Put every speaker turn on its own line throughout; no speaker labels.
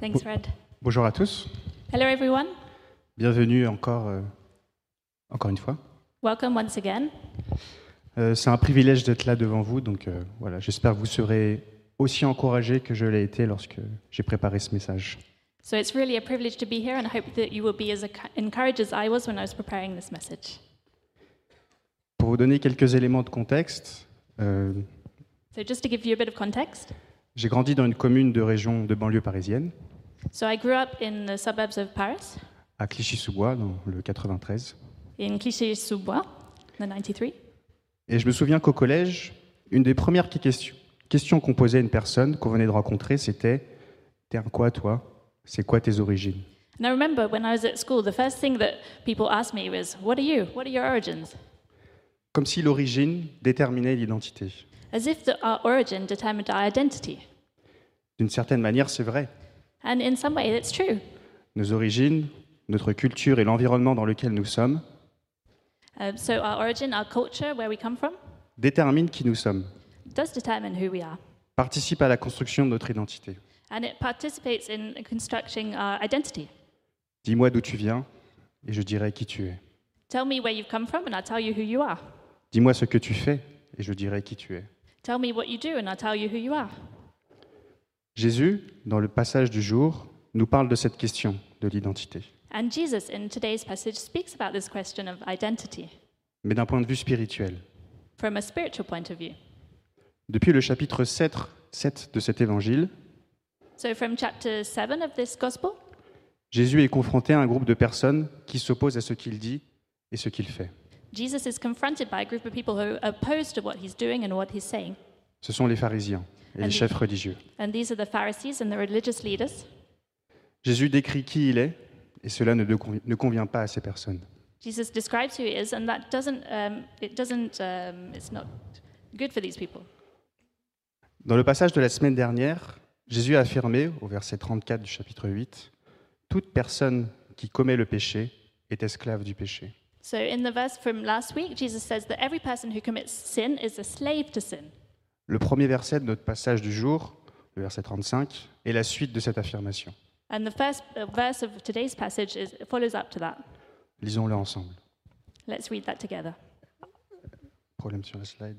Thanks, Fred.
Bonjour à tous.
Hello, everyone.
Bienvenue encore, euh, encore une fois.
Welcome once again.
Euh, c'est un privilège d'être là devant vous, donc euh, voilà, j'espère que vous serez aussi encouragés que je l'ai été lorsque j'ai préparé ce message.
So it's really a privilege to be here, and I hope that you will be as enc- encouraged as I was when I was preparing this message.
Pour vous donner quelques éléments de contexte, euh,
So, just to give you a bit of context,
j'ai grandi dans une commune de région de banlieue parisienne,
so I grew up in the suburbs of Paris,
à Clichy-sous-Bois, dans le 93.
in Clichy-sous-Bois, the 93.
Et je me souviens qu'au collège, une des premières questions, questions qu'on posait à une personne qu'on venait de rencontrer, c'était T'es un quoi, toi? C'est quoi tes origines?
And I remember when I was at school, the first thing that people asked me was, What are you? What are your origins?
Comme si l'origine déterminait l'identité.
As if the, our origin determined our identity.
D'une certaine manière, c'est vrai.
And in some way, it's true.
Nos origines, notre culture et l'environnement dans lequel nous sommes
Um, so, our origin, our culture, where we come from,
déterminent qui nous sommes,
does determine who we are.
participent à la construction de notre identité.
And it participates in constructing our identity.
Dis-moi d'où tu viens et je dirai qui tu es.
Tell me where you've come from, and I'll tell you who you are.
Dis-moi ce que tu fais et je dirai qui tu es.
Tell me what you do, and I'll tell you who you are.
Jésus, dans le passage du jour, nous parle de cette question de l'identité,
And Jesus, in today's passage, speaks about this question of identity
mais d'un point de vue spirituel.
from a spiritual point of view.
Depuis le chapitre 7, 7 de cet évangile,
So, from chapter 7 of this gospel,
Jésus est confronté à un groupe de personnes qui s'opposent à ce qu'il dit et ce qu'il fait.
Jesus is confronted by a group of people who are opposed to what he's doing and what he's saying.
Ce sont les pharisiens et les
Allez.
chefs religieux.
And these are the Pharisees and the religious leaders.
Jésus décrit qui il est et cela ne, de- ne convient pas à ces personnes.
Jesus describes who he is, and that doesn't, um, it doesn't, um, it's not good for these people.
Dans le passage de la semaine dernière, Jésus a affirmé, au verset 34 du chapitre 8, Toute personne qui commet le péché est esclave du péché.
So, in the verse from last week, Jesus says that every person who commits sin is a slave to sin.
Le premier verset de notre passage du jour, le verset 35, est la suite de cette affirmation.
And the first uh, verse of today's passage is, follows up to that.
Lisons-le ensemble.
Let's read that together.
Problème sur la slide.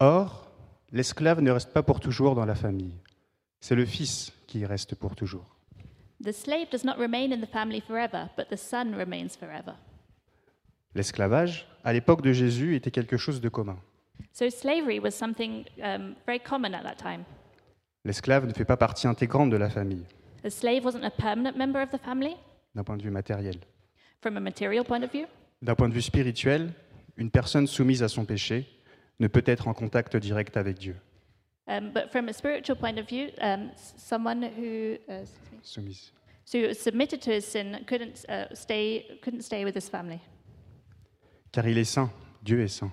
Or, l'esclave ne reste pas pour toujours dans la famille. C'est le fils qui y reste pour toujours.
The slave does not remain in the family forever, but the son remains forever.
L'esclavage, à l'époque de Jésus, était quelque chose de commun.
So, slavery was something um, very common at that time.
L'esclave ne fait pas partie intégrante de la famille,
A slave wasn't a permanent member of the family?
D'un point de vue matériel.
from a material point of view?
D'un point de vue spirituel, une personne soumise à son péché ne peut être en contact direct avec Dieu.
Um, but from a spiritual point of view, um, s- someone who uh, excuse me,
Soumise.
so submitted to his sin couldn't uh, stay couldn't stay with his family.
Car il est saint, Dieu est saint.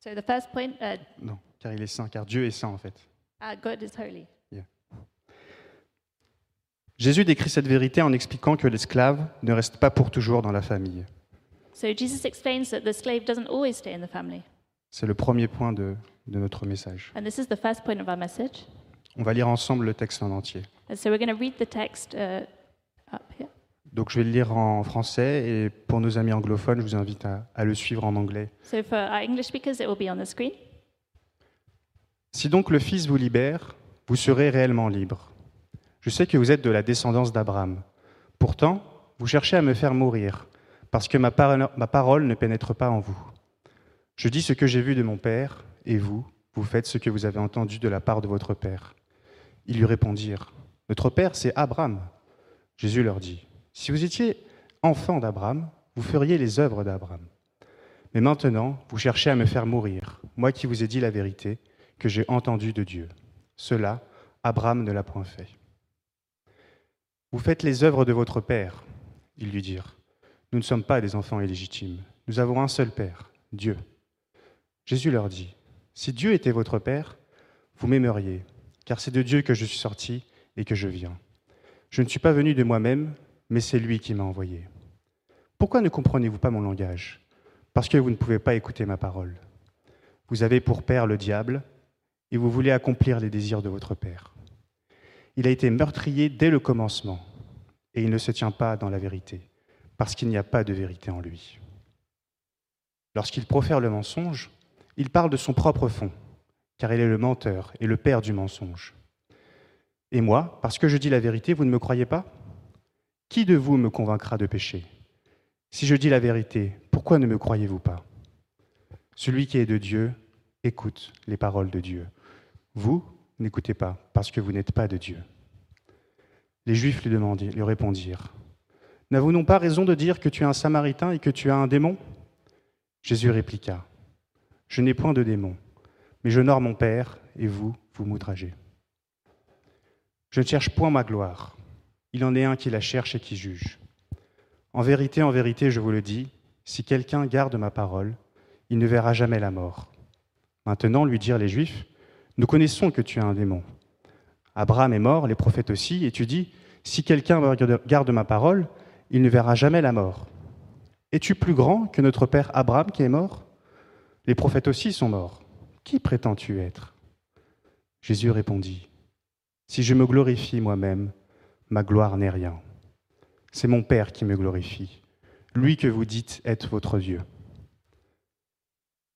So the first point, uh,
Non, car il est saint, car Dieu est saint en fait.
uh, God is holy.
Jésus décrit cette vérité en expliquant que l'esclave ne reste pas pour toujours dans la famille.
So Jesus explains that the slave doesn't always stay in the family,
C'est le premier point de, de notre message.
and this is the first point of our message.
On va lire ensemble le texte en entier.
And so we're going to read the text uh, up here.
Donc je vais le lire en français et pour nos amis anglophones, je vous invite à- à le suivre en anglais.
So for our English speakers, it will be on the screen.
Si donc le Fils vous libère, vous serez réellement libre. Je sais que vous êtes de la descendance d'Abraham. Pourtant, vous cherchez à me faire mourir, parce que ma, par- ma parole ne pénètre pas en vous. Je dis ce que j'ai vu de mon Père, et vous, vous faites ce que vous avez entendu de la part de votre Père. Ils lui répondirent, Notre Père, c'est Abraham. Jésus leur dit, Si vous étiez enfant d'Abraham, vous feriez les œuvres d'Abraham. Mais maintenant, vous cherchez à me faire mourir, moi qui vous ai dit la vérité, que j'ai entendu de Dieu. Cela, Abraham ne l'a point fait. Vous faites les œuvres de votre Père, ils lui dirent. Nous ne sommes pas des enfants illégitimes. Nous avons un seul Père, Dieu. Jésus leur dit, Si Dieu était votre Père, vous m'aimeriez, car c'est de Dieu que je suis sorti et que je viens. Je ne suis pas venu de moi-même, mais c'est lui qui m'a envoyé. Pourquoi ne comprenez-vous pas mon langage? Parce que vous ne pouvez pas écouter ma parole. Vous avez pour père le diable, et vous voulez accomplir les désirs de votre Père. Il a été meurtrier dès le commencement, et il ne se tient pas dans la vérité, parce qu'il n'y a pas de vérité en lui. Lorsqu'il profère le mensonge, il parle de son propre fond, car il est le menteur et le père du mensonge. Et moi, parce que je dis la vérité, vous ne me croyez pas? Qui de vous me convaincra de péché Si je dis la vérité, pourquoi ne me croyez-vous pas? Celui qui est de Dieu écoute les paroles de Dieu. Vous n'écoutez pas, parce que vous n'êtes pas de Dieu. Les Juifs lui, lui répondirent, N'avons-nous pas raison de dire que tu es un Samaritain et que tu as un démon? Jésus répliqua, Je n'ai point de démon, mais j'honore mon Père, et vous, vous m'outragez. Je ne cherche point ma gloire. Il en est un qui la cherche et qui juge. En vérité, en vérité, je vous le dis, si quelqu'un garde ma parole, il ne verra jamais la mort. Maintenant, lui dirent les Juifs, nous connaissons que tu es un démon. Abraham est mort, les prophètes aussi, et tu dis, si quelqu'un garde ma parole, il ne verra jamais la mort. Es-tu plus grand que notre père Abraham qui est mort? Les prophètes aussi sont morts. Qui prétends-tu être? Jésus répondit, Si je me glorifie moi-même, ma gloire n'est rien. C'est mon Père qui me glorifie, lui que vous dites être votre Dieu,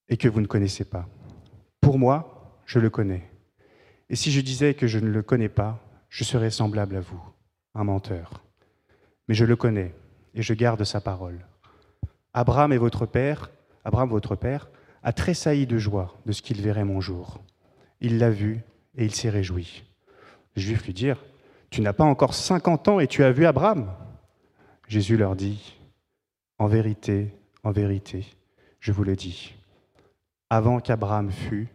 et que vous ne connaissez pas. Pour moi, je le connais. Et si je disais que je ne le connais pas, je serais semblable à vous, un menteur. Mais je le connais, et je garde sa parole. Abraham est votre père, Abraham votre père, a tressailli de joie de ce qu'il verrait mon jour. Il l'a vu et il s'est réjoui. Les Juifs lui dirent, Tu n'as pas encore cinquante ans et tu as vu Abraham Jésus leur dit, En vérité, en vérité, je vous le dis, avant qu'Abraham fût,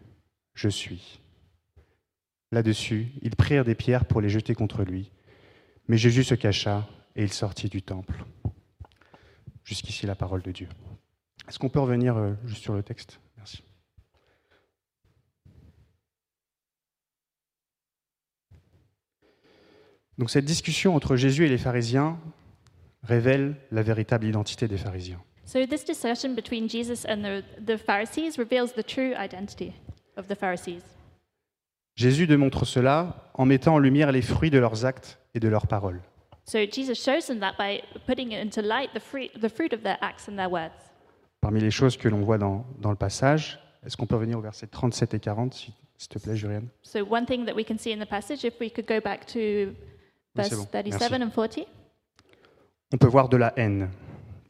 je suis. Là-dessus, ils prirent des pierres pour les jeter contre lui, mais Jésus se cacha et il sortit du temple. Jusqu'ici la parole de Dieu. Est-ce qu'on peut revenir euh, juste sur le texte Merci. Donc cette discussion entre Jésus et les pharisiens révèle la véritable identité des pharisiens.
So this discussion between Jesus and the, the Pharisees reveals the true identity of the Pharisees.
Jésus démontre cela en mettant en lumière les fruits de leurs actes et de leurs paroles.
So Jesus shows them that by putting into light the fruit, the fruit of their acts and their words.
Parmi les choses que l'on voit dans, dans le passage, est-ce qu'on peut revenir au verset 37 et 40, s'il te plaît, Jurienne
So one thing that we can see in the passage, if we could go back to verse
c'est bon.
37
Merci.
and 40,
On peut voir de la haine.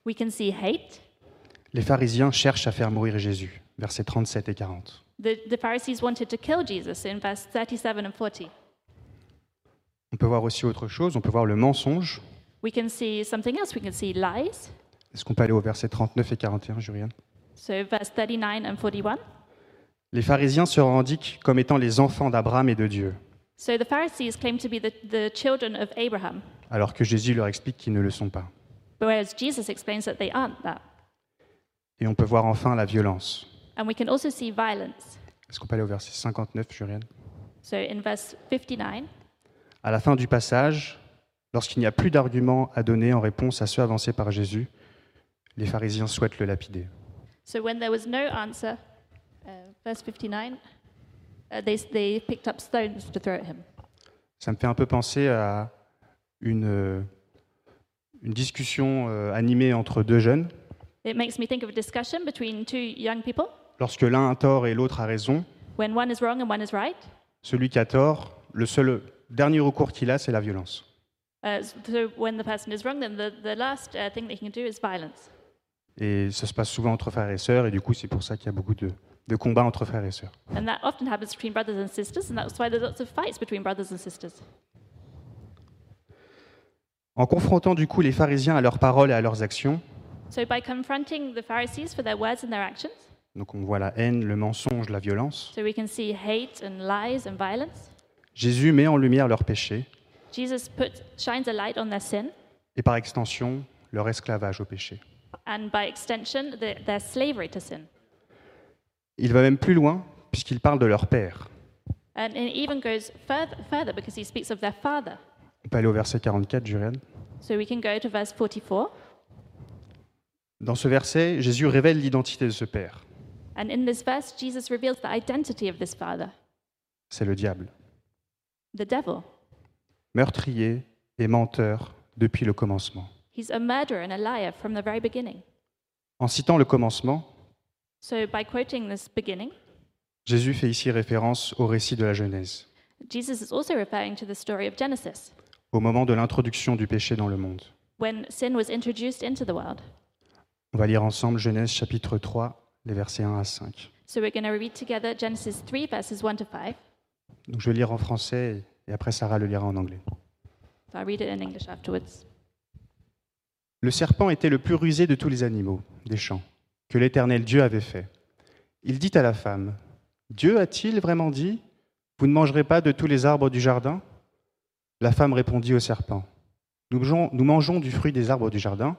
we can see hate.
Les pharisiens cherchent à faire mourir Jésus, versets 37 et 40.
The, the Pharisees wanted to kill Jesus in verse 37 and 40.
On peut voir aussi autre chose, on peut voir le mensonge.
We can see something else. We can see lies.
Est-ce qu'on peut aller au verset 39 et 41, Jurienne
So verse 39 and 41.
Les pharisiens se revendiquent comme étant les enfants d'Abraham et de Dieu,
So the Pharisees claim to be the, the children of Abraham,
alors que Jésus leur explique qu'ils ne le sont pas.
whereas Jesus explains that they aren't that.
Et on peut voir enfin la violence.
And we can also see violence.
Est-ce qu'on peut aller au verset 59, Jurienne
So in verse 59,
À la fin du passage, lorsqu'il n'y a plus d'arguments à donner en réponse à ceux avancés par Jésus, les pharisiens souhaitent le lapider.
so when there was no answer, uh, verse 59, uh, they, they picked up stones to throw at him.
Ça me fait un peu penser à une, une discussion euh, animée entre deux jeunes.
It makes me think of a discussion between two young people.
Lorsque l'un a tort et l'autre a raison,
When one is wrong and one is right,
celui qui a tort, le seul dernier recours qu'il a, c'est la violence.
uh, so when the person is wrong, then the, the last uh, thing they can do is violence.
Et ça se passe souvent entre frères et sœurs, et du coup, c'est pour ça qu'il y a beaucoup de, de combats entre frères et sœurs.
And that often happens between brothers and sisters, and that's why there's lots of fights between brothers and sisters.
En confrontant du coup les pharisiens à leurs paroles et à leurs actions,
So by confronting the Pharisees for their words and their actions,
donc on voit la haine, le mensonge, la violence,
so we can see hate and lies and violence.
Jésus met en lumière leurs péchés
Jesus put, shines a light on their sin,
et par extension leur esclavage au péché.
and by extension, the, their slavery to sin.
Il va même plus loin puisqu'il parle de leur père.
And it even goes further, further because he speaks of their father.
On peut aller au verset 44, Jurienne.
So we can go to verse 44.
Dans ce verset, Jésus révèle l'identité de ce père.
And in this verse, Jesus reveals the identity of this father.
c'est le diable,
the devil.
meurtrier et menteur depuis le commencement.
He's a murderer and a liar from the very beginning.
En citant le commencement,
So, by quoting this beginning,
Jésus fait ici référence au récit de la Genèse,
Jesus is also referring to the story of Genesis,
au moment de l'introduction du péché dans le monde.
when sin was introduced into the world.
On va lire ensemble Genèse chapitre 3, les versets 1 à 5.
So, we're going to read together Genesis 3, verses 1 to 5.
Donc je vais lire en français et après Sarah le lira en anglais.
So, I'll read it in English afterwards.
Le serpent était le plus rusé de tous les animaux des champs l'Éternel Dieu avait fait. Il dit à la femme, Dieu a-t-il vraiment dit, Vous ne mangerez pas de tous les arbres du jardin? La femme répondit au serpent, nous mangeons, nous mangeons du fruit des arbres du jardin,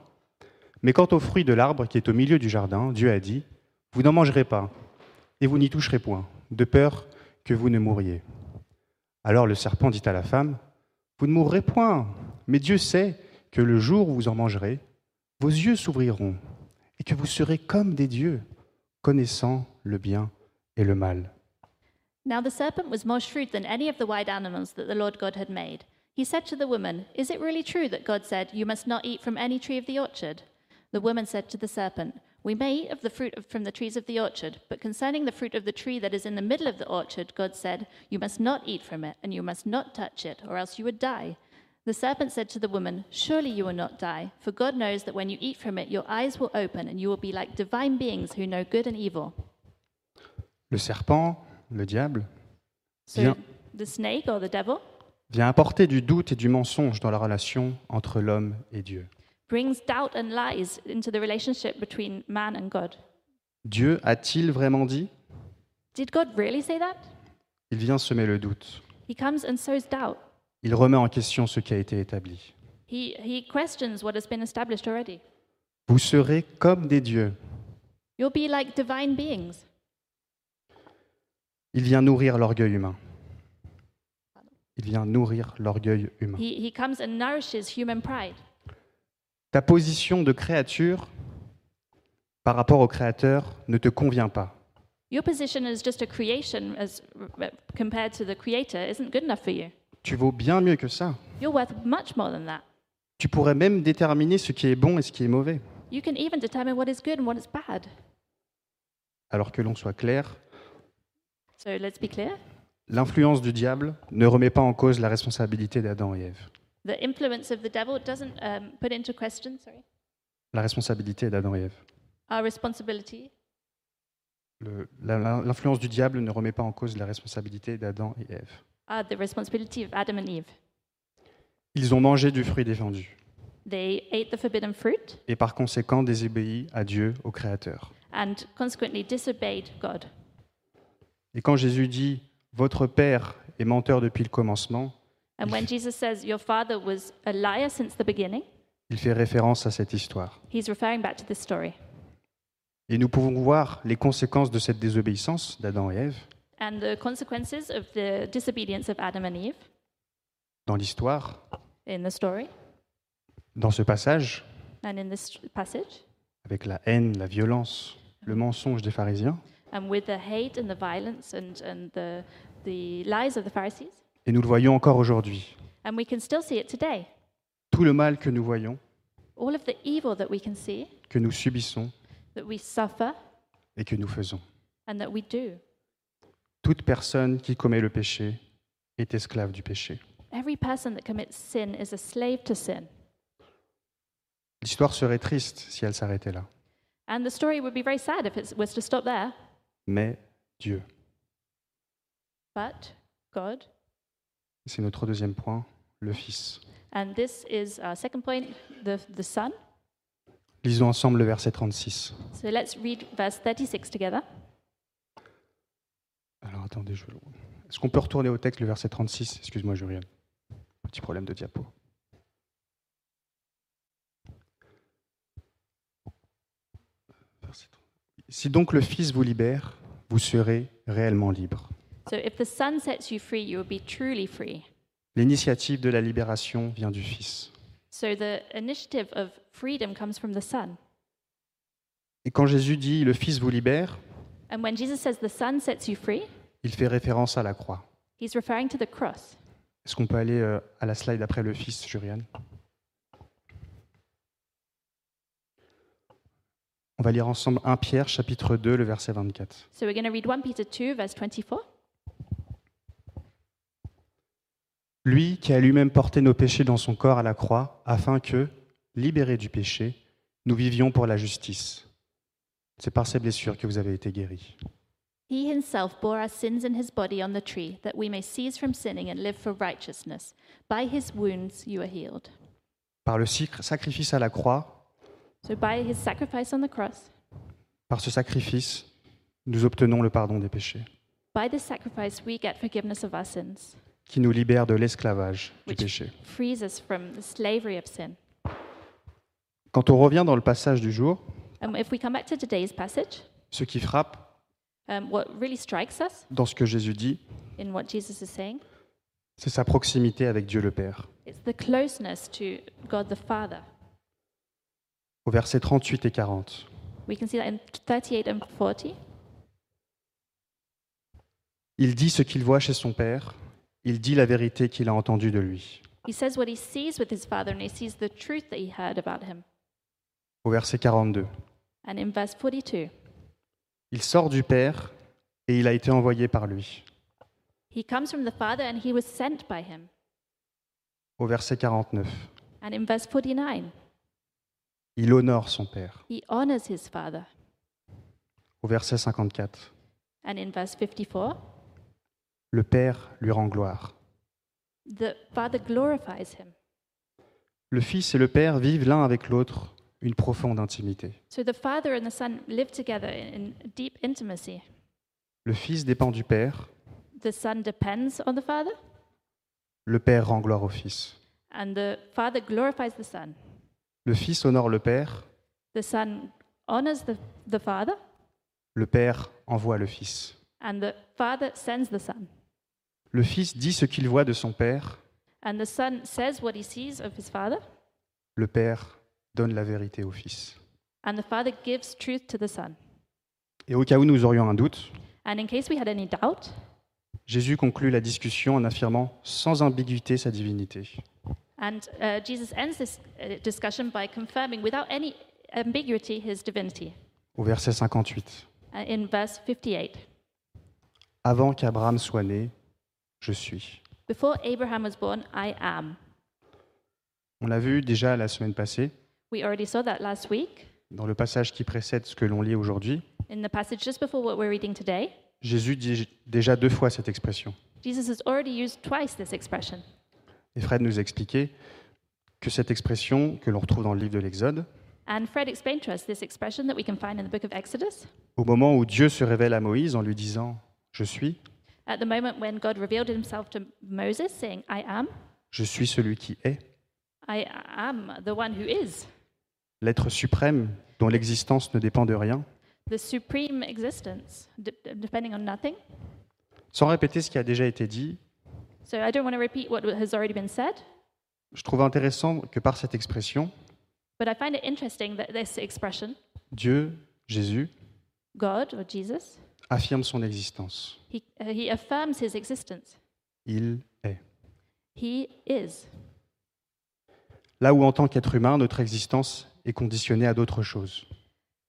mais quant au fruit de l'arbre qui est au milieu du jardin, Dieu a dit, Vous n'en mangerez pas, et vous n'y toucherez point, de peur que vous ne mouriez. Alors le serpent dit à la femme, Vous ne mourrez point, mais Dieu sait que le jour où vous en mangerez, vos yeux s'ouvriront et que vous serez comme des dieux, connaissant le bien et le mal.
Now the serpent was more shrewd than any of the wild animals that the Lord God had made. He said to the woman, Is it really true that God said, You must not eat from any tree of the orchard? The woman said to the serpent, We may eat of the fruit of, from the trees of the orchard, but concerning the fruit of the tree that is in the middle of the orchard, God said, You must not eat from it, and you must not touch it, or else you would die. The serpent said to the woman, Surely you will not die, for God knows that when you eat from it, your eyes will open, and you will be like divine beings who know good and evil.
Le serpent, le diable,
So
Bien.
the snake or the devil
vient apporter du doute et du mensonge dans la relation entre l'homme et Dieu.
brings doubt and lies into the relationship between man and God.
Dieu a-t-il vraiment dit?
Did God really say that?
Il vient semer le doute.
He comes and sows doubt.
Il remet en question ce qui a été établi.
He, he questions what has been established already.
Vous serez comme des dieux.
You'll be like divine beings.
Il vient nourrir l'orgueil humain. Il vient nourrir l'orgueil humain.
He, he comes and nourishes human pride.
Ta position de créature par rapport au Créateur ne te convient pas.
Your position as just a creation as compared to the creator isn't good enough for you.
Tu vaux bien mieux que ça.
You're worth much more than that.
Tu pourrais même déterminer ce qui est bon et ce qui est mauvais.
You can even determine what is good and what is bad.
Alors que l'on soit clair,
So let's be clear.
l'influence du diable ne remet pas en cause la responsabilité d'Adam et Ève.
The influence of the devil doesn't um, put into question, sorry,
La responsabilité d'Adam et Ève.
our responsibility.
L'influence du diable ne remet pas en cause la responsabilité d'Adam et Ève.
The responsibility of Adam and Eve.
Ils ont mangé du fruit défendu
They ate the forbidden fruit
et par conséquent désobéi à Dieu, au Créateur.
and consequently disobeyed God.
Et quand Jésus dit Votre Père est menteur depuis le commencement,
And when Jesus says, Your father was a liar since the beginning,
il fait référence à cette histoire.
he's referring back to this story.
Et nous pouvons voir les conséquences de cette désobéissance d'Adam et Ève
And the consequences of the disobedience of Adam and Eve
dans l'histoire,
in the story
dans ce passage,
and in this passage,
avec la haine, la violence, le mensonge des pharisiens.
and with the hate and the violence and, and the, the lies of the Pharisees.
Et nous le voyons encore aujourd'hui.
And we can still see it today.
Tout le mal que nous voyons,
All of the evil that we can see,
que nous subissons
that we suffer,
et que nous faisons.
and that we do.
Toute personne qui commet le péché est esclave du péché.
Every person that commits sin is a slave to sin.
L'histoire serait triste si elle s'arrêtait là.
And the story would be very sad if it was to stop there.
Mais Dieu,
But God,
c'est notre deuxième point, le Fils.
and this is our second point, the, the Son.
Lisons ensemble le verset 36.
So let's read verse 36 together.
Alors attendez, je... est-ce qu'on peut retourner au texte, le verset 36 Excuse-moi, Julien. Petit problème de diapo. Verset 36. Si donc le Fils vous libère, vous serez réellement libre.
So if the Son sets you free, you will be truly free.
L'initiative de la libération vient du Fils.
So the initiative of freedom comes from the Son.
Et quand Jésus dit le Fils vous libère,
And when Jesus says the Son sets you free,
il fait référence à la croix.
He's referring to the cross.
Est-ce qu'on peut aller euh, à la slide après le Fils, Juriane? On va lire ensemble 1 Pierre, chapitre 2, le verset 24.
So we're going to read 1 Peter 2, verse 24.
Lui qui a lui-même porté nos péchés dans son corps à la croix, afin que, libérés du péché, nous vivions pour la justice. C'est par ces blessures que vous avez été guéris.
He himself bore our sins in his body on the tree, that we may cease from sinning and live for righteousness. By his wounds you are healed.
Par le sacrifice à la croix,
So by his sacrifice on the cross,
par ce sacrifice, nous obtenons le pardon des péchés,
by this sacrifice we get forgiveness of our sins,
qui nous libère de l'esclavage du péché.
frees us from the slavery of sin.
Quand on revient dans le passage du jour,
And if we come back to today's passage,
ce qui frappe
um, what really strikes us
dans ce que Jésus dit,
in what Jesus is saying,
c'est sa proximité avec Dieu le Père.
it's the closeness to God the Father.
Au verset 38 et 40,
We can see that in 38 and 40.
il dit ce qu'il voit chez son Père, il dit la vérité qu'il a entendue de lui.
He says what he sees with his Father, and he sees the truth that he heard about him.
Au verset 42,
And in verse 42,
il sort du Père et il a été envoyé par lui.
he comes from the Father and he was sent by him.
Au verset 49,
And in verse 49,
il honore son Père.
he honors his Father.
Au verset 54,
And in verse 54,
le Père lui rend gloire.
the Father glorifies him.
Le Fils et le Père vivent l'un avec l'autre une profonde intimité.
So the Father and the Son live together in deep intimacy.
Le Fils dépend du Père,
The Son depends on the Father,
le Père rend gloire au Fils.
and the Father glorifies the Son.
Le Fils honore le Père,
The Son honors the, the Father,
le Père envoie le Fils.
and the Father sends the Son.
Le Fils dit ce qu'il voit de son Père,
And the Son says what he sees of his Father,
le Père donne la vérité au Fils.
and the Father gives truth to the Son.
Et au cas où nous aurions un doute,
And in case we had any doubt,
Jésus conclut la discussion en affirmant sans ambiguïté sa divinité.
and uh, Jesus ends this uh, discussion by confirming without any ambiguity his divinity.
Au verset 58,
Uh, in verse 58,
Avant qu'Abraham soit né, je suis.
before Abraham was born, I am.
On l'a vu déjà la semaine passée,
We already saw that last week
dans le passage qui précède ce que l'on lit aujourd'hui.
in the passage just before what we're reading today.
Jésus dit déjà deux fois cette expression.
Jesus has already used twice this expression.
Et Fred nous a expliqué que cette expression que l'on retrouve dans le livre de l'Exode,
And Fred explained to us this expression that we can find in the book of Exodus.
au moment où Dieu se révèle à Moïse en lui disant ⁇ Je suis,
At the moment when God revealed himself to Moses, saying, I am,
je suis celui qui est,
I am the one who is,
l'être suprême dont l'existence ne dépend de rien,
the supreme existence, d- depending on nothing.
sans répéter ce qui a déjà été dit,
So I don't want to repeat what has already been said,
je trouve intéressant que par cette expression,
but I find it interesting that this expression,
Dieu, Jésus,
God or Jesus,
affirme son existence.
he, uh, he affirms his existence.
Il est.
He is.
Là où en tant qu'être humain, notre existence est conditionnée à d'autres choses,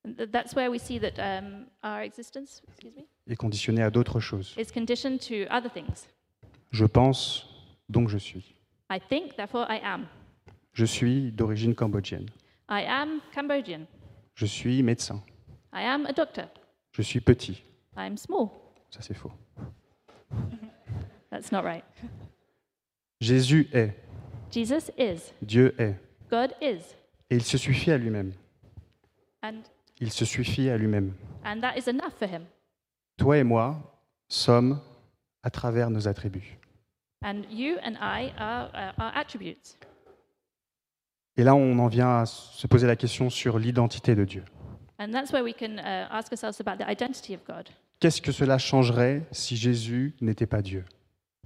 And th- That's where we see that um, our existence excuse me,
est conditionnée à d'autres choses.
is conditioned to other things.
Je pense, donc je suis.
I think, therefore I am.
Je suis d'origine cambodgienne.
I am Cambodian.
Je suis médecin.
I am a doctor.
Je suis petit.
Small.
Ça, c'est faux.
That's not right.
Jésus est.
Jesus is.
Dieu est.
God is.
Et il se suffit à lui-même. Il se suffit à lui-même. Toi et moi sommes à travers nos attributs.
And you and I are uh, attributes.
Et là, on en vient à se poser la question sur l'identité de Dieu.
Uh.
Qu'est-ce que cela changerait si Jésus n'était pas Dieu?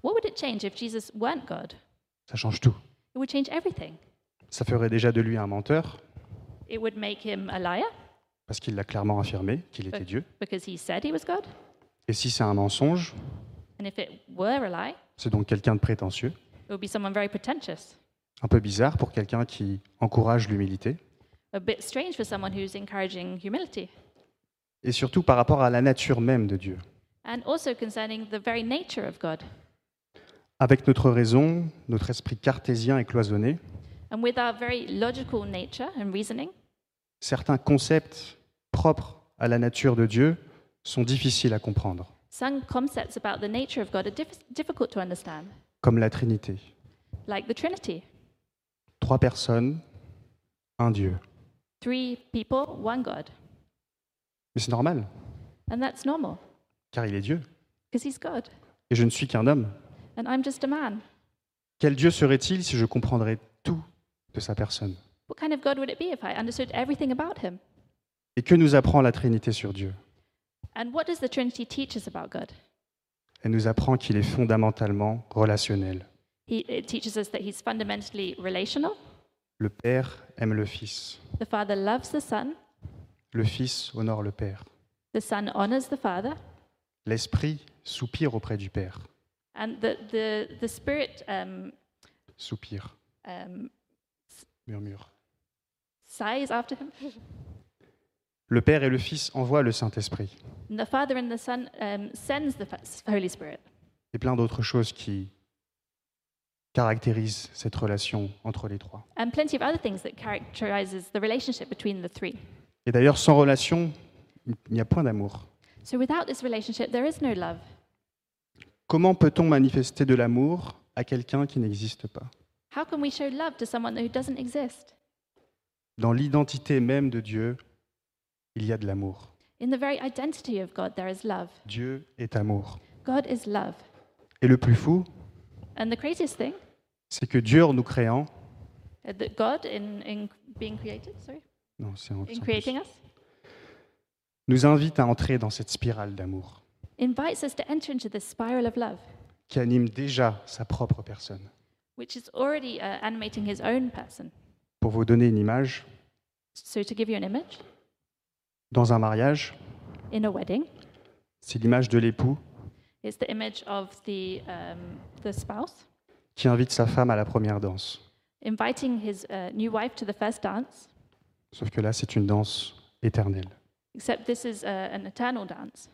What would it change if Jesus weren't God?
Ça change tout.
It would change everything.
Ça ferait déjà de lui un menteur,
It would make him a liar
parce qu'il l'a clairement affirmé qu'il était Dieu.
because he said he was God.
Et si c'est un mensonge,
And if it were a lie,
C'est donc quelqu'un de prétentieux,
it would be someone very pretentious,
un peu bizarre pour quelqu'un qui encourage l'humilité,
a bit strange for someone who's encouraging humility,
et surtout par rapport à la nature même de Dieu.
and also concerning the very nature of God.
Avec notre raison, notre esprit cartésien et cloisonné,
And with our very logical nature and reasoning,
certains concepts propres à la nature de Dieu sont difficiles à comprendre,
some concepts about the nature of God are diff- difficult to understand,
comme la Trinité.
like the Trinity
Trois personnes, un Dieu.
three people, one God.
Mais c'est normal,
And that's normal,
car il est Dieu,
because He's God,
et je ne suis qu'un homme.
and I'm just a man.
Quel Dieu serait-il si je comprendrais tout de sa personne
What kind of God would it be if I understood everything about Him?
Et que nous apprend la Trinité sur Dieu?
And what does the Trinity teach us about God?
Elle nous apprend qu'il est fondamentalement relationnel.
He, it teaches us that He's fundamentally relational.
Le Père aime le Fils.
The Father loves the Son,
Le Fils honore le Père.
the Son honors the Father,
L'Esprit soupire auprès du Père.
and the, the, the Spirit um,
Soupire,
um,
murmure.
sighs after Him.
Le Père et le Fils envoient le Saint-Esprit.
The Father and the Son um, sends the Fa- Holy Spirit.
Et plein d'autres choses qui caractérisent cette relation entre les trois.
And plenty of other things that characterizes the relationship between the three.
Et d'ailleurs, sans relation, il n'y a point d'amour.
So without this relationship, there is no love.
Comment peut-on manifester de l'amour à quelqu'un qui n'existe pas?
How can we show love to someone who doesn't exist?
Dans l'identité même de Dieu, il y a de l'amour.
In the very identity of God, there is love.
Dieu est amour.
God is love.
Et le plus fou,
And the craziest thing,
c'est que Dieu, en nous créant,
uh, that God, in, in being created, sorry,
non, c'est en-
in
en plus,
creating us,
nous invite à entrer dans cette spirale d'amour
invites us to enter into this spiral of love,
qui anime déjà sa propre personne.
Which is already uh, animating his own person.
Pour vous donner une image,
So, to give you an image,
dans un mariage,
in a wedding,
c'est l'image de l'époux
it's the image of the, um, the spouse
qui invite sa femme à la première danse.
inviting his uh, new wife to the first dance,
Sauf que là, c'est une danse éternelle.
except this is uh, an eternal dance.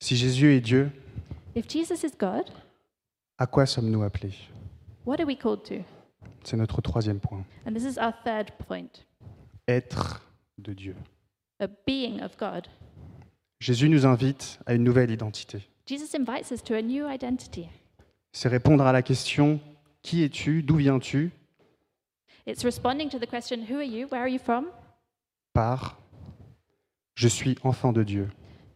Si Jésus est Dieu,
If Jesus is God,
à quoi sommes-nous appelés?
What are we called to?
C'est notre troisième point.
And this is our third point
Être de Dieu.
a being of God.
Jésus nous invite à une nouvelle identité.
Jesus invites us to a new identity.
C'est répondre à la question Qui es-tu? D'où viens-tu?
It's responding to the question, Who are you? Where are you from?
par Je suis enfant de Dieu,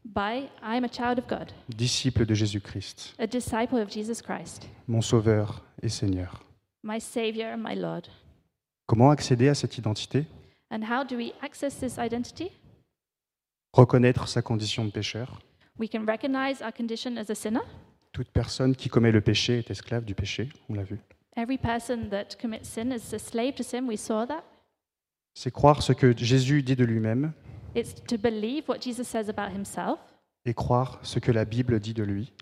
By, I am a child of God,
disciple de Jésus-Christ,
a disciple of Jesus Christ,
mon Sauveur et Seigneur.
my Savior and my Lord.
Comment accéder à cette identité?
And how do we access this identity?
Reconnaître sa condition de pécheur.
We can recognize our condition as a sinner.
Toute personne qui commet le péché est esclave du péché, on l'a vu.
Every person that commits sin is a slave to sin. We saw that.
C'est croire ce que Jésus dit de lui-même
It's to believe what Jesus says about himself
et croire ce que la Bible dit de lui.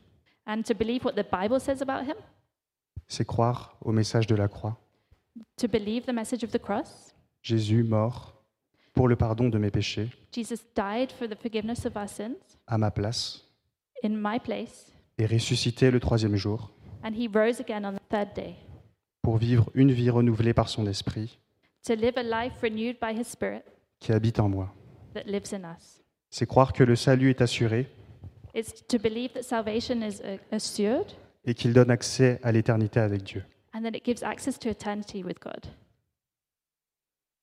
and to believe what the Bible says about him,
C'est croire au message de la croix.
to believe the message of the cross.
Jésus mort pour le pardon de mes péchés,
Jesus died for the forgiveness of our sins
à ma place,
in my place,
et ressuscité le troisième jour
and he rose again on the third day
pour vivre une vie renouvelée par son esprit
to live a life renewed by his Spirit
qui habite en moi.
That lives in us.
C'est croire que le salut est assuré
It's to believe that salvation is uh, assured
et qu'il donne accès à l'éternité avec Dieu.
and that it gives access to eternity with God.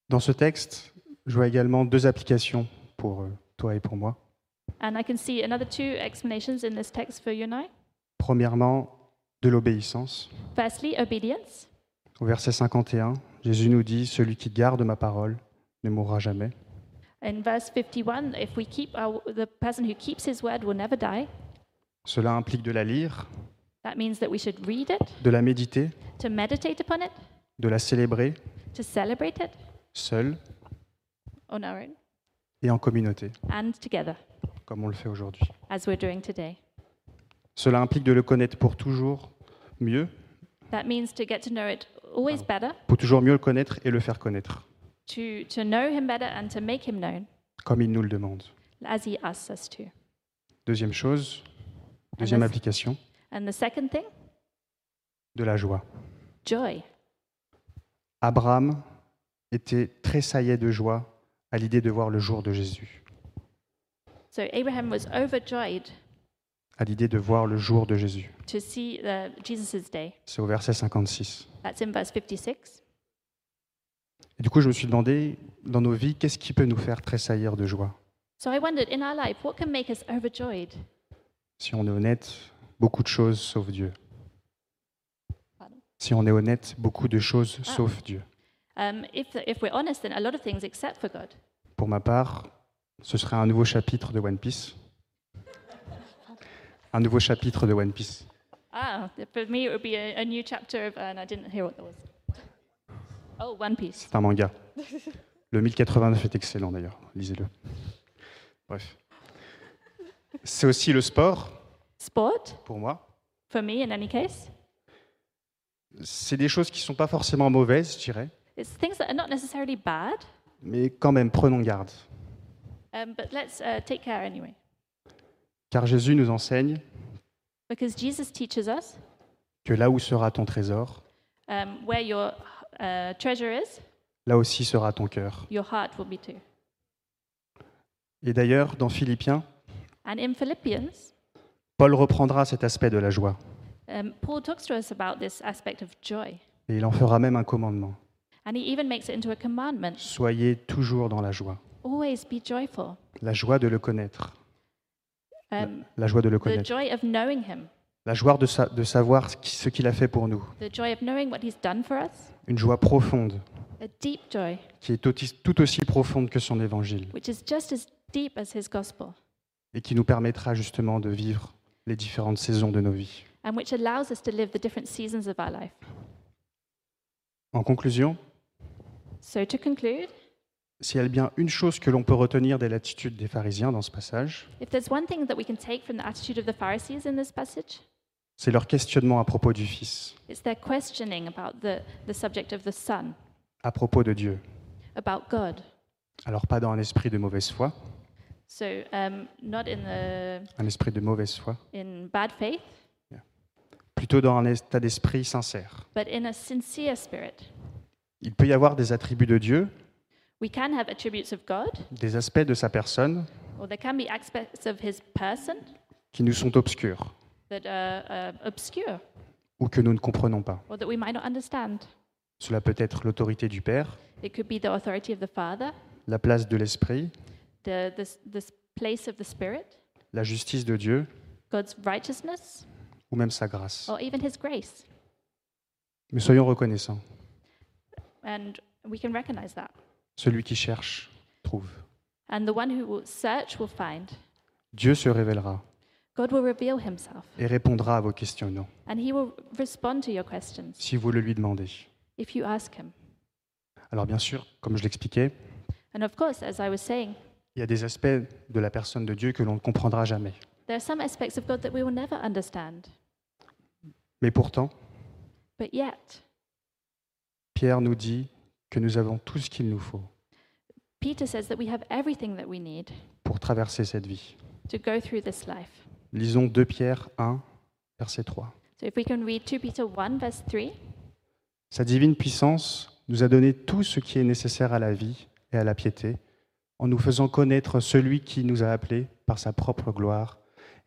Dans ce texte, je vois également deux applications pour euh, toi et pour moi.
And I can see another two explanations in this text for you and I.
Premièrement, de l'obéissance.
Firstly, obedience.
Au verset 51, Jésus nous dit, Celui qui garde ma parole ne mourra jamais.
In verse 51, if we keep our, the person who keeps his word will never die.
Cela implique de la lire,
That means that we should read it,
de la méditer,
to meditate upon it,
de la célébrer,
to celebrate it
seul
on our own
et en communauté.
and together.
comme on le fait aujourd'hui.
as we're doing today.
Cela implique de le connaître pour toujours mieux,
That means to get to know it always better,
pour toujours mieux le connaître et le faire connaître,
to, to know him better and to make him known
comme il nous le demande.
as he asks us to.
Deuxième chose, deuxième
that's-
application,
And the second thing,
de la joie.
joy.
Abraham était tressaillait de joie à l'idée de voir le jour de Jésus,
So Abraham was overjoyed
à l'idée de voir le jour de Jésus.
to see uh, Jesus' day.
C'est au verset 56.
That's in verse 56.
Et du coup, je me suis demandé, dans nos vies, qu'est-ce qui peut nous faire tressaillir de joie?
So I wondered in our life, what can make us overjoyed?
Si on est honnête, beaucoup de choses sauf Dieu.
Pardon?
Si on est honnête, beaucoup de choses
Ah.
sauf Dieu.
Um, if, if we're honest, then a lot of things except for God.
Pour ma part, ce serait un nouveau chapitre de One Piece. Un nouveau chapitre de One Piece.
Ah, for me, it would be a, a new chapter of, and I didn't hear what that was. Oh, One Piece.
C'est un manga. Le 1089 est excellent d'ailleurs, lisez-le. Bref. C'est aussi le sport,
Sport,
pour moi.
for me in any case,
C'est des choses qui ne sont pas forcément mauvaises, je dirais,
it's things that are not necessarily bad,
mais quand même, prenons garde.
um, but let's uh, take care anyway.
Car Jésus nous enseigne
Because Jesus teaches us
que là où sera ton trésor,
um, where your uh, treasure is,
là aussi sera ton cœur.
your heart will be too.
Et d'ailleurs, dans Philippiens,
And in Philippians,
Paul reprendra cet aspect de la joie,
um, Paul talks to us about this aspect of joy.
et il en fera même un commandement.
And he even makes it into a commandment.
Soyez toujours dans la joie.
Always be joyful.
La joie de le connaître.
Um,
La joie de le
the
connaître.
joy of knowing him.
La joie de, sa- de savoir ce qui- ce qu'il a fait pour nous.
The joy of knowing what he's done for us.
Une joie profonde,
A deep joy,
qui est tout aussi profonde que son évangile,
which is just as deep as his gospel,
et qui nous permettra justement de vivre les différentes saisons de nos vies.
and which allows us to live the different seasons of our life.
En conclusion,
So, to conclude,
s'il y a bien une chose que l'on peut retenir de l'attitude des pharisiens dans ce passage, c'est leur questionnement à propos du Fils,
it's their questioning about the, the subject of the Son,
à propos de Dieu.
about God.
Alors pas dans un esprit de mauvaise foi,
So, um, not in, the,
un esprit de mauvaise foi,
in bad faith,
plutôt dans un état d'esprit sincère.
but in a sincere spirit.
Il peut y avoir des attributs de Dieu,
We can have attributes of God,
des aspects de sa personne
or there can be aspects of his person
qui nous sont obscurs
that are uh, obscure
ou que nous ne comprenons pas.
or that we might not understand.
Cela peut être l'autorité du Père,
It could be the authority of the Father,
la place de l'Esprit,
the, the, the place of the Spirit,
la justice de Dieu
God's righteousness,
ou même sa grâce.
or even his grace.
Mais soyons reconnaissants.
And we can recognize that.
Celui qui cherche, trouve.
And the one who will search will find.
Dieu se révélera
God will reveal himself,
et répondra à vos questionnements
and he will respond to your questions
si vous le lui demandez.
if you ask him.
Alors bien sûr, comme je l'expliquais,
And of course, as I was saying,
il y a des aspects de la personne de Dieu que l'on ne comprendra jamais.
there are some aspects of God that we will never understand.
Mais pourtant,
But yet,
Pierre nous dit que nous avons tout ce qu'il nous faut
Peter says that we have everything that we need
pour traverser cette vie.
to go through this life.
Lisons 2 Pierre 1, verset 3.
So if we can read 2 Peter 1, verse 3.
Sa divine puissance nous a donné tout ce qui est nécessaire à la vie et à la piété, en nous faisant connaître celui qui nous a appelés par sa propre gloire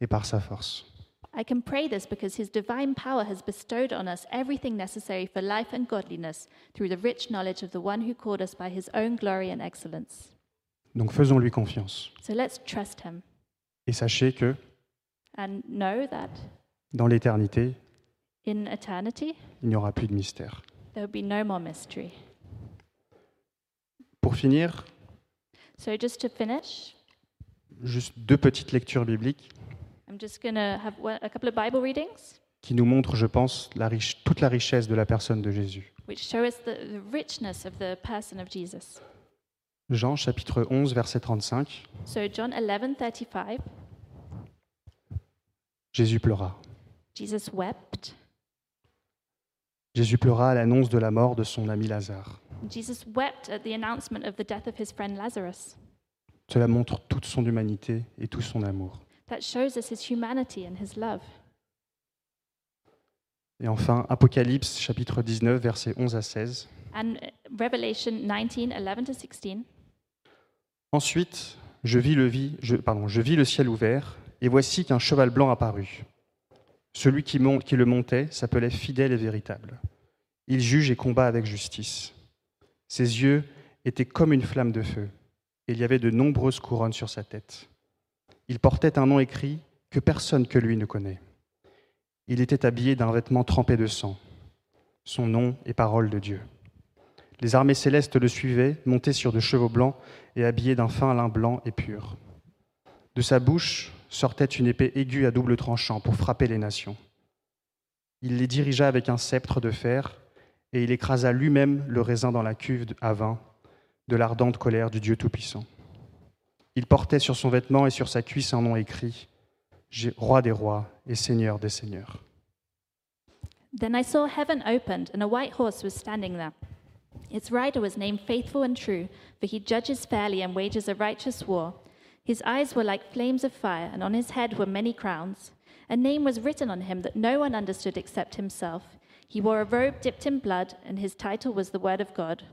et par sa force.
I can pray this because his divine power has bestowed on us everything necessary for life and godliness through the rich knowledge of the one who called us by his own glory and excellence.
Donc faisons-lui confiance.
So let's trust him
Et sachez que
and know that
dans l'éternité,
in eternity,
il n'y aura plus de mystère.
there will be no more mystery.
Pour finir,
So just to finish,
juste deux petites lectures bibliques
I'm just going to have a couple of Bible readings
qui nous montrent, je pense, la riche- toute la richesse de la personne de Jésus.
which show us the, the richness of the person of Jesus.
Jean chapitre 11 verset 35,
So, John 11:35,
Jésus pleura.
Jesus wept.
Jésus pleura à l'annonce de la mort de son ami Lazare.
Jesus wept at the announcement of the death of his friend Lazarus.
Cela montre toute son humanité et tout son amour.
That shows us his humanity and his love.
Et enfin, Apocalypse chapitre 19 versets 11 à 16.
And uh, Revelation 19, 11 to 16.
Ensuite, je vis, le, je, pardon, je vis le ciel ouvert, et voici qu'un cheval blanc apparut. Celui qui, qui le montait s'appelait fidèle et véritable. Il juge et combat avec justice. Ses yeux étaient comme une flamme de feu, et il y avait de nombreuses couronnes sur sa tête. Il portait un nom écrit que personne que lui ne connaît. Il était habillé d'un vêtement trempé de sang. Son nom est parole de Dieu. Les armées célestes le suivaient, montés sur de chevaux blancs et habillé d'un fin lin blanc et pur. De sa bouche sortait une épée aiguë à double tranchant pour frapper les nations. Il les dirigea avec un sceptre de fer, et il écrasa lui-même le raisin dans la cuve à vin de l'ardente colère du Dieu Tout-Puissant. Il portait sur son vêtement et sur sa cuisse un nom écrit Roi des rois et Seigneur des seigneurs.
Then I saw heaven opened, and a white horse was standing there. Its rider was named Faithful and True, for he judges fairly and wages a righteous war. His eyes were like flames of fire, and on his head were many crowns. A name was written on him that no one understood except himself. He wore a robe dipped in blood, and his title was the Word of God.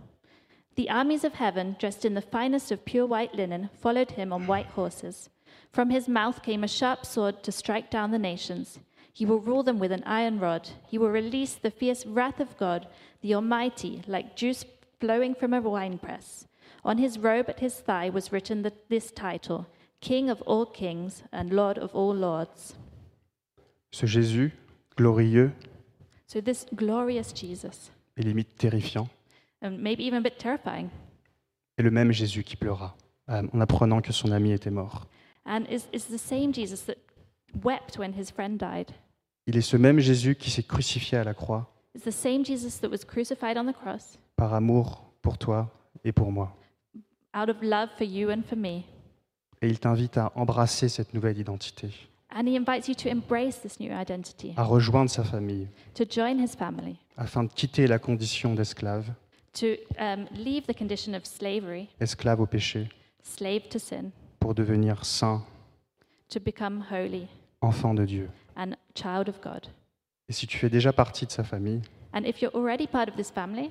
The armies of heaven, dressed in the finest of pure white linen, followed him on white horses. From his mouth came a sharp sword to strike down the nations. He will rule them with an iron rod. He will release the fierce wrath of God, the Almighty, like juice flowing from a winepress. On his robe at his thigh was written the, this title King of all kings and Lord of all lords.
Ce Jésus, glorieux
So, this glorious Jesus,
et limite terrifiant,
and maybe even a bit terrifying,
est le même Jésus qui pleura euh, en apprenant que son ami était mort.
and is, is the same Jesus that wept when his friend died.
Il est ce même Jésus qui s'est crucifié à la croix
It's the same Jesus that was crucified on the cross
par amour pour toi et pour moi.
out of love for you and for me.
Et il t'invite à embrasser cette nouvelle identité,
And he invites you to embrace this new identity,
à rejoindre sa famille,
to join his family,
afin de quitter la condition d'esclave,
to um, leave the condition of slavery,
esclave au péché,
slave to sin,
pour devenir saint,
to become holy
enfant de Dieu.
and child of God.
Et si tu fais déjà partie de sa famille,
And if you're already part of this family,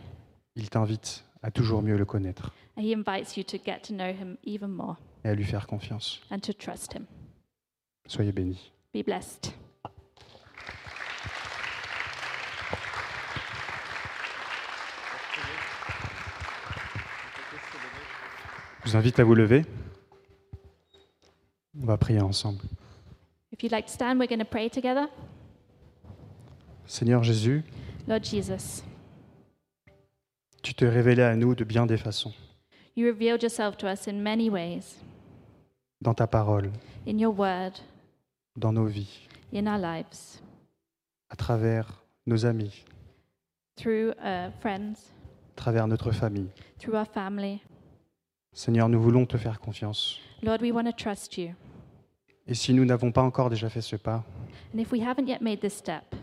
il t'invite à toujours mieux le connaître
he invites you to get to know him even more
et à lui faire confiance.
and to trust him.
Soyez bénis.
Be blessed.
Je vous invite à vous lever. On va prier ensemble.
If you'd like to stand, we're going to pray together.
Seigneur Jésus,
Lord Jesus,
tu t'es révélé à nous de bien des façons,
you revealed yourself to us in many ways
dans ta parole,
in your word,
dans nos vies,
in our lives,
à travers nos amis,
through uh, friends,
à travers notre famille.
through our family.
Seigneur, nous voulons te faire confiance.
Lord, we want to trust you.
Et si nous n'avons pas encore déjà fait ce pas,
And if we haven't yet made this step,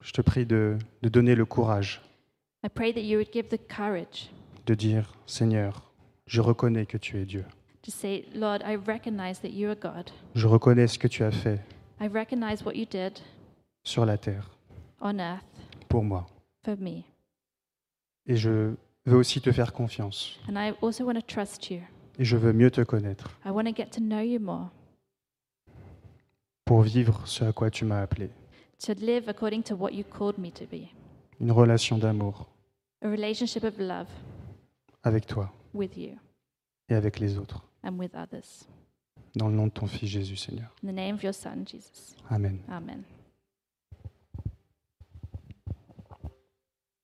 je te prie de, de donner le courage
I pray that you would give the courage
de dire, Seigneur, je reconnais que tu es Dieu.
to say, Lord, I recognize that you are God.
Je reconnais ce que tu as fait
I recognize what you did
sur la terre
on earth
pour moi.
for me.
Et je veux aussi te faire confiance.
And I also want to trust you.
Et je veux mieux te connaître
I want to get to know you more,
pour vivre ce à quoi tu m'as appelé.
to live according to what you called me to be
Une relation d'amour
a relationship of love
avec toi
with you
et avec les autres.
and with others.
Dans le nom de ton Fils Jésus, Seigneur.
In the name of your Son, Jesus.
Amen.
Amen.